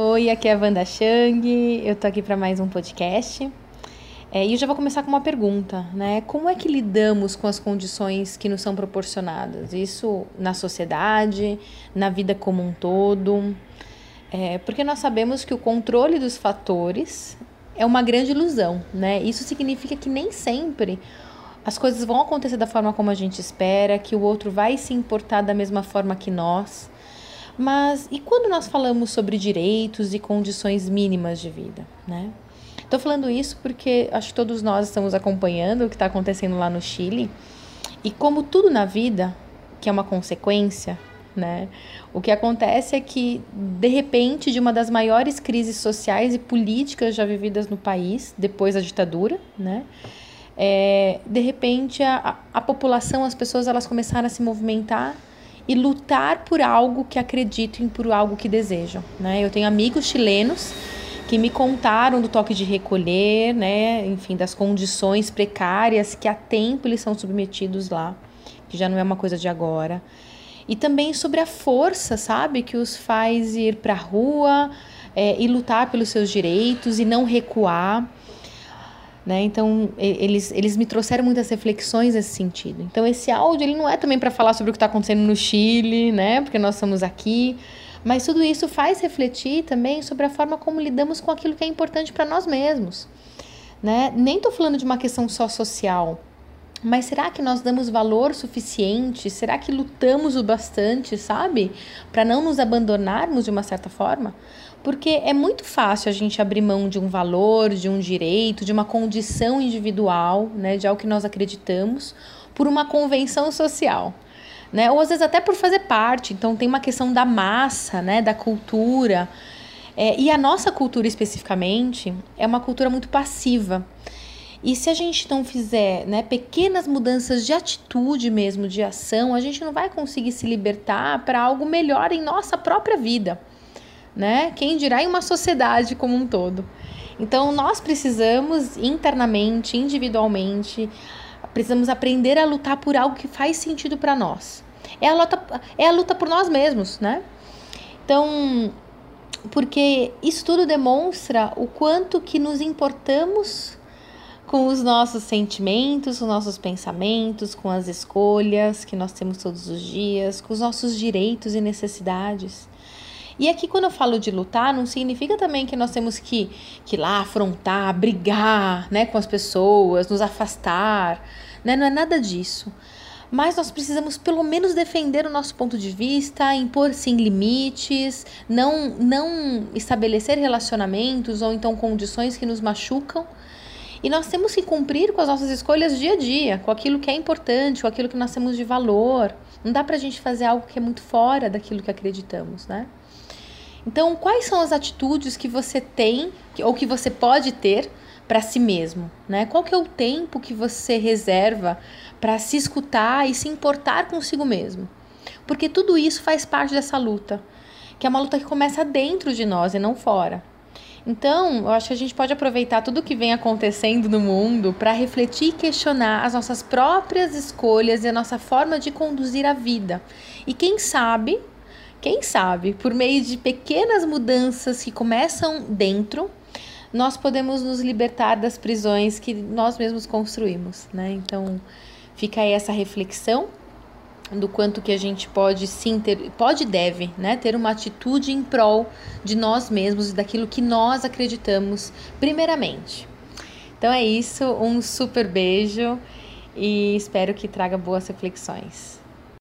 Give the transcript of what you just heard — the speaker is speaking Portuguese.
Oi, aqui é a Wanda Chang, eu tô aqui para mais um podcast. É, e eu já vou começar com uma pergunta, né? Como é que lidamos com as condições que nos são proporcionadas? Isso na sociedade, na vida como um todo? É, porque nós sabemos que o controle dos fatores é uma grande ilusão, né? Isso significa que nem sempre as coisas vão acontecer da forma como a gente espera, que o outro vai se importar da mesma forma que nós. Mas e quando nós falamos sobre direitos e condições mínimas de vida, né? Estou falando isso porque acho que todos nós estamos acompanhando o que está acontecendo lá no Chile. E como tudo na vida, que é uma consequência, né? O que acontece é que, de repente, de uma das maiores crises sociais e políticas já vividas no país, depois da ditadura, né? É, de repente, a, a população, as pessoas, elas começaram a se movimentar e lutar por algo que acreditam e por algo que desejam, né? Eu tenho amigos chilenos que me contaram do toque de recolher, né? Enfim, das condições precárias que há tempo eles são submetidos lá, que já não é uma coisa de agora. E também sobre a força, sabe, que os faz ir para a rua é, e lutar pelos seus direitos e não recuar. Né? Então, eles, eles me trouxeram muitas reflexões nesse sentido. Então, esse áudio ele não é também para falar sobre o que está acontecendo no Chile, né? porque nós estamos aqui, mas tudo isso faz refletir também sobre a forma como lidamos com aquilo que é importante para nós mesmos. Né? Nem estou falando de uma questão só social, mas será que nós damos valor suficiente? Será que lutamos o bastante, sabe? Para não nos abandonarmos de uma certa forma? Porque é muito fácil a gente abrir mão de um valor, de um direito, de uma condição individual, né, de algo que nós acreditamos, por uma convenção social né? Ou às vezes até por fazer parte. Então tem uma questão da massa, né? Da cultura. É, e a nossa cultura especificamente é uma cultura muito passiva. E se a gente não fizer né, pequenas mudanças de atitude mesmo, de ação, a gente não vai conseguir se libertar para algo melhor em nossa própria vida. Né? Quem dirá em uma sociedade como um todo. Então, nós precisamos internamente, individualmente, Precisamos aprender a lutar por algo que faz sentido para nós. É a, luta, é a luta por nós mesmos, né? Então, porque isso tudo demonstra o quanto que nos importamos com os nossos sentimentos, com os nossos pensamentos, com as escolhas que nós temos todos os dias, com os nossos direitos e necessidades. E aqui, quando eu falo de lutar, não significa também que nós temos que, que ir lá afrontar, brigar né, com as pessoas, nos afastar. Né? Não é nada disso. Mas nós precisamos pelo menos defender o nosso ponto de vista, impor sim limites, não, não estabelecer relacionamentos ou então condições que nos machucam. E nós temos que cumprir com as nossas escolhas dia a dia, com aquilo que é importante, com aquilo que nós temos de valor. Não dá pra gente fazer algo que é muito fora daquilo que acreditamos, né? Então, quais são as atitudes que você tem ou que você pode ter para si mesmo, né? Qual que é o tempo que você reserva para se escutar e se importar consigo mesmo? Porque tudo isso faz parte dessa luta, que é uma luta que começa dentro de nós e não fora. Então, eu acho que a gente pode aproveitar tudo o que vem acontecendo no mundo para refletir e questionar as nossas próprias escolhas e a nossa forma de conduzir a vida. E quem sabe quem sabe, por meio de pequenas mudanças que começam dentro, nós podemos nos libertar das prisões que nós mesmos construímos, né? Então, fica aí essa reflexão do quanto que a gente pode sim ter, pode e deve, né, ter uma atitude em prol de nós mesmos e daquilo que nós acreditamos primeiramente. Então é isso, um super beijo e espero que traga boas reflexões.